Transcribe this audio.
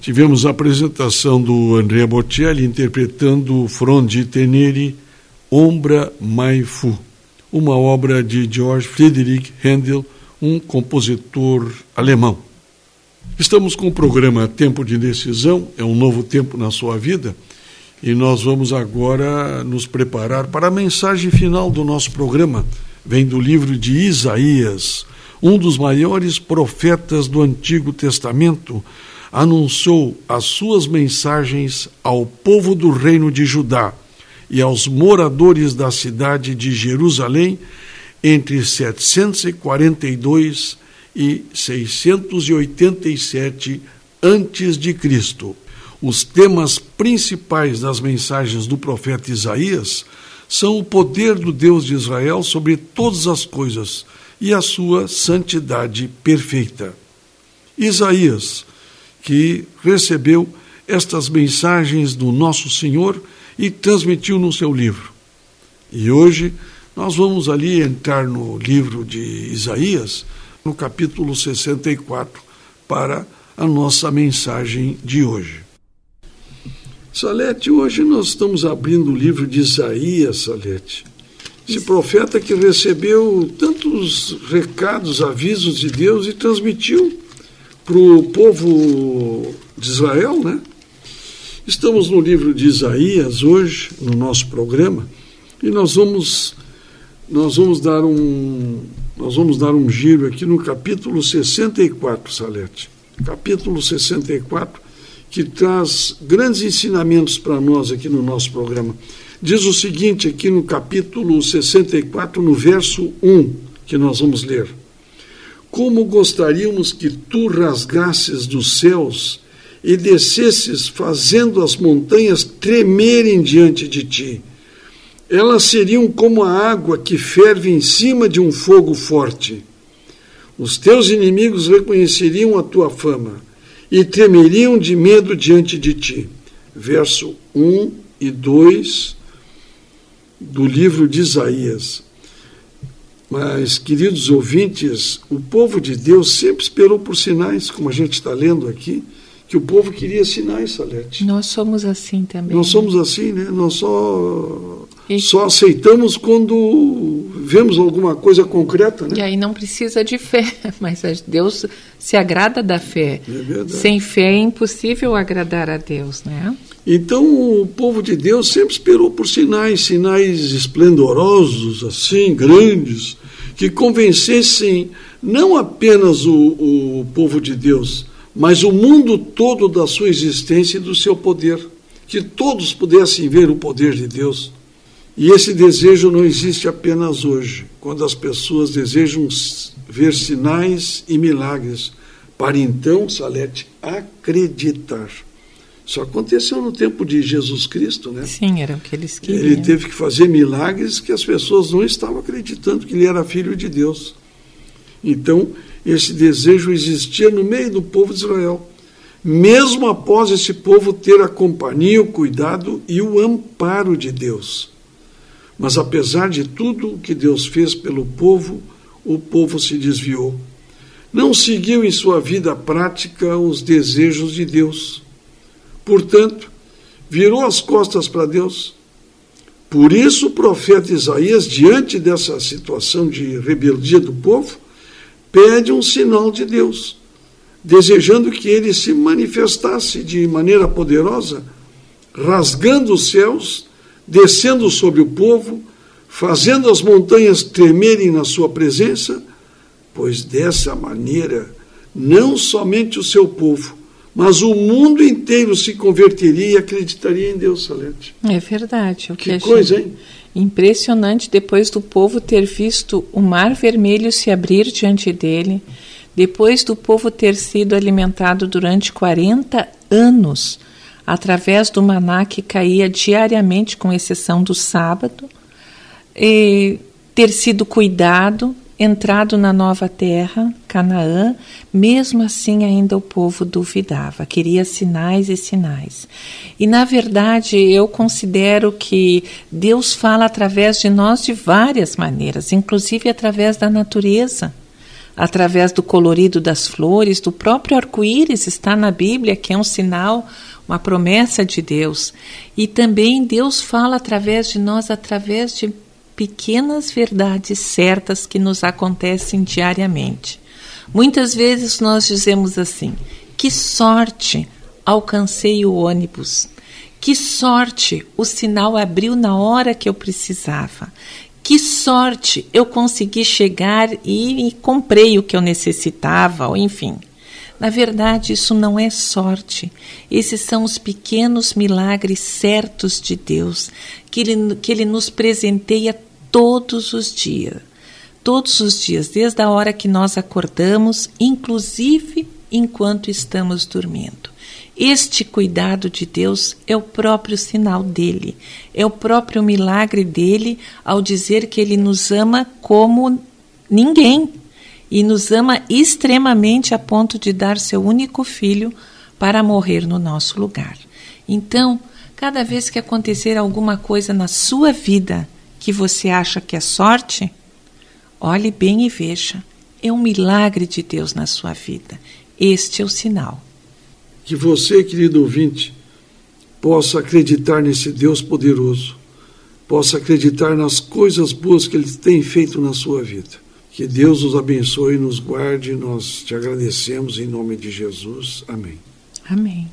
Tivemos a apresentação do Andrea Bocelli interpretando Fronde Teneri, Ombra Mai Fu, uma obra de George Friedrich Handel, um compositor alemão. Estamos com o programa Tempo de Decisão, é um novo tempo na sua vida, e nós vamos agora nos preparar para a mensagem final do nosso programa. Vem do livro de Isaías, um dos maiores profetas do Antigo Testamento, anunciou as suas mensagens ao povo do reino de Judá e aos moradores da cidade de Jerusalém entre 742 e 687 antes de Cristo. Os temas principais das mensagens do profeta Isaías são o poder do Deus de Israel sobre todas as coisas e a sua santidade perfeita. Isaías que recebeu estas mensagens do Nosso Senhor e transmitiu no seu livro. E hoje nós vamos ali entrar no livro de Isaías, no capítulo 64, para a nossa mensagem de hoje. Salete, hoje nós estamos abrindo o livro de Isaías, Salete. Esse profeta que recebeu tantos recados, avisos de Deus e transmitiu para o povo de Israel, né? Estamos no livro de Isaías hoje, no nosso programa, e nós vamos nós vamos dar um nós vamos dar um giro aqui no capítulo 64, Salete. Capítulo 64, que traz grandes ensinamentos para nós aqui no nosso programa. Diz o seguinte aqui no capítulo 64, no verso 1, que nós vamos ler. Como gostaríamos que tu rasgasses dos céus e descesses, fazendo as montanhas tremerem diante de ti. Elas seriam como a água que ferve em cima de um fogo forte. Os teus inimigos reconheceriam a tua fama e tremeriam de medo diante de ti. Verso 1 e 2 do livro de Isaías. Mas, queridos ouvintes, o povo de Deus sempre esperou por sinais, como a gente está lendo aqui, que o povo queria sinais, Salete. Nós somos assim também. Nós somos assim, né? Nós só, e... só aceitamos quando vemos alguma coisa concreta, né? E aí não precisa de fé, mas Deus se agrada da fé. É Sem fé é impossível agradar a Deus, né? Então o povo de Deus sempre esperou por sinais, sinais esplendorosos, assim, grandes, que convencessem não apenas o, o povo de Deus, mas o mundo todo da sua existência e do seu poder. Que todos pudessem ver o poder de Deus. E esse desejo não existe apenas hoje, quando as pessoas desejam ver sinais e milagres, para então, Salete, acreditar. Isso aconteceu no tempo de Jesus Cristo, né? Sim, era o que eles queriam. Ele teve que fazer milagres que as pessoas não estavam acreditando que ele era filho de Deus. Então, esse desejo existia no meio do povo de Israel, mesmo após esse povo ter a companhia, o cuidado e o amparo de Deus. Mas apesar de tudo o que Deus fez pelo povo, o povo se desviou. Não seguiu em sua vida prática os desejos de Deus Portanto, virou as costas para Deus. Por isso, o profeta Isaías, diante dessa situação de rebeldia do povo, pede um sinal de Deus, desejando que ele se manifestasse de maneira poderosa, rasgando os céus, descendo sobre o povo, fazendo as montanhas tremerem na sua presença, pois dessa maneira não somente o seu povo, mas o mundo inteiro se converteria e acreditaria em Deus, Salete. É verdade. O que, que coisa, hein? Impressionante depois do povo ter visto o mar vermelho se abrir diante dele, depois do povo ter sido alimentado durante 40 anos através do maná que caía diariamente, com exceção do sábado, e ter sido cuidado, entrado na nova terra, Canaã, mesmo assim ainda o povo duvidava, queria sinais e sinais. E na verdade eu considero que Deus fala através de nós de várias maneiras, inclusive através da natureza. através do colorido das flores, do próprio arco-íris está na Bíblia, que é um sinal, uma promessa de Deus. E também Deus fala através de nós, através de pequenas verdades certas que nos acontecem diariamente. Muitas vezes nós dizemos assim: que sorte, alcancei o ônibus. Que sorte, o sinal abriu na hora que eu precisava. Que sorte, eu consegui chegar e, e comprei o que eu necessitava, ou enfim. Na verdade, isso não é sorte. Esses são os pequenos milagres certos de Deus que Ele, que ele nos presenteia todos os dias. Todos os dias, desde a hora que nós acordamos, inclusive enquanto estamos dormindo. Este cuidado de Deus é o próprio sinal dele, é o próprio milagre dele ao dizer que ele nos ama como ninguém e nos ama extremamente a ponto de dar seu único filho para morrer no nosso lugar. Então, cada vez que acontecer alguma coisa na sua vida que você acha que é sorte, olhe bem e veja. É um milagre de Deus na sua vida. Este é o sinal que você, querido ouvinte, possa acreditar nesse Deus poderoso, possa acreditar nas coisas boas que Ele tem feito na sua vida. Que Deus nos abençoe e nos guarde. Nós te agradecemos em nome de Jesus. Amém. Amém.